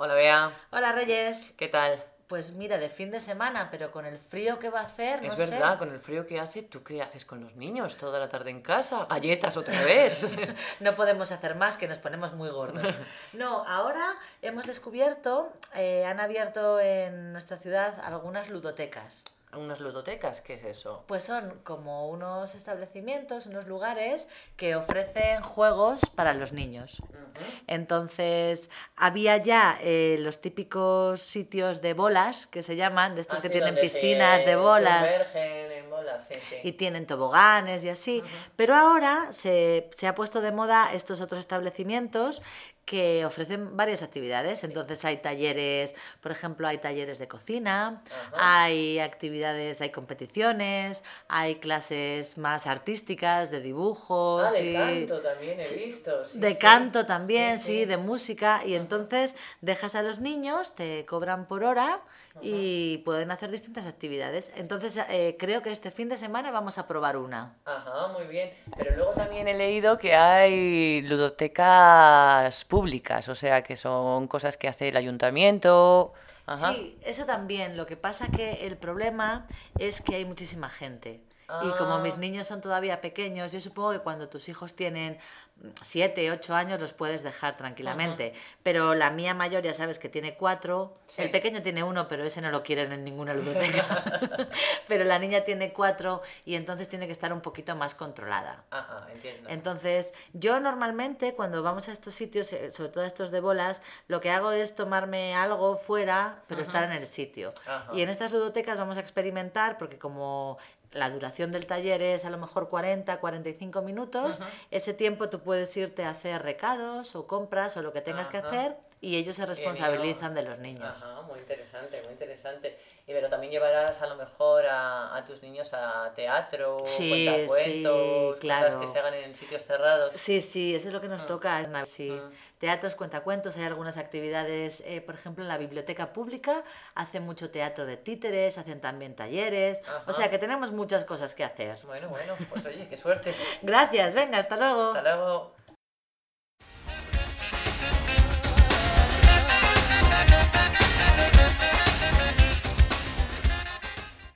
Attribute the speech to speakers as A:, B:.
A: Hola Bea,
B: Hola Reyes.
A: ¿qué tal?
B: Pues mira, de fin de semana, pero con el frío que va a hacer, no
A: es
B: sé.
A: verdad, con el frío que hace, ¿tú qué haces con los niños toda la tarde en casa? Galletas otra vez.
B: No podemos hacer más que nos ponemos muy gordos. No, ahora hemos descubierto, eh, han abierto en nuestra ciudad algunas ludotecas.
A: ¿Unas ludotecas? ¿Qué es eso?
B: Pues son como unos establecimientos, unos lugares que ofrecen juegos para los niños. Entonces, había ya eh, los típicos sitios de bolas, que se llaman, de estos que tienen piscinas de bolas,
A: sí, sí.
B: y tienen toboganes y así. Pero ahora se, se ha puesto de moda estos otros establecimientos que ofrecen varias actividades. Entonces hay talleres, por ejemplo, hay talleres de cocina,
A: Ajá.
B: hay actividades, hay competiciones, hay clases más artísticas de dibujos.
A: Ah, de canto también he visto. sí,
B: de
A: sí.
B: canto también,
A: Sí,
B: sí,
A: sí.
B: de música. Y entonces dejas a los niños, te cobran por hora y pueden hacer distintas actividades. Entonces eh, creo que este fin de semana vamos a probar una.
A: Ajá, muy bien. Pero luego también he leído que hay ludotecas públicas, o sea, que son cosas que hace el ayuntamiento. Ajá.
B: Sí, eso también. Lo que pasa que el problema es que hay muchísima gente. Y como
A: Ah.
B: mis niños son todavía pequeños, yo supongo que cuando tus hijos tienen 7, 8 años los puedes dejar tranquilamente. Pero la mía mayor ya sabes que tiene 4.
A: Sí.
B: El pequeño tiene uno, pero ese no lo quieren en ninguna ludoteca. pero la niña tiene 4 y entonces tiene que estar un poquito más controlada.
A: Ajá, entiendo.
B: Entonces, yo normalmente cuando vamos a estos sitios, eh, sobre todo a estos de bolas, lo que hago es tomarme algo fuera, pero estar en el sitio. Y en estas ludotecas vamos a experimentar, porque como la duración del taller es a lo mejor 40, 45 minutos, ese tiempo tú puedes irte a hacer recados o compras o lo que tengas que hacer y ellos se responsabilizan de los niños.
A: Ajá, muy interesante, muy interesante. Y pero también llevarás a lo mejor a, a tus niños a teatro,
B: Sí,
A: cuentacuentos,
B: sí, claro.
A: cosas que se hagan en sitios cerrados.
B: Sí, sí, eso es lo que nos toca. es sí.
A: Mm.
B: Teatros, cuentacuentos, hay algunas actividades, eh, por ejemplo, en la biblioteca pública hacen mucho teatro de títeres, hacen también talleres,
A: Ajá.
B: o sea que tenemos muchas cosas que hacer.
A: Bueno, bueno, pues oye, qué suerte.
B: Gracias, venga, hasta luego.
A: Hasta luego.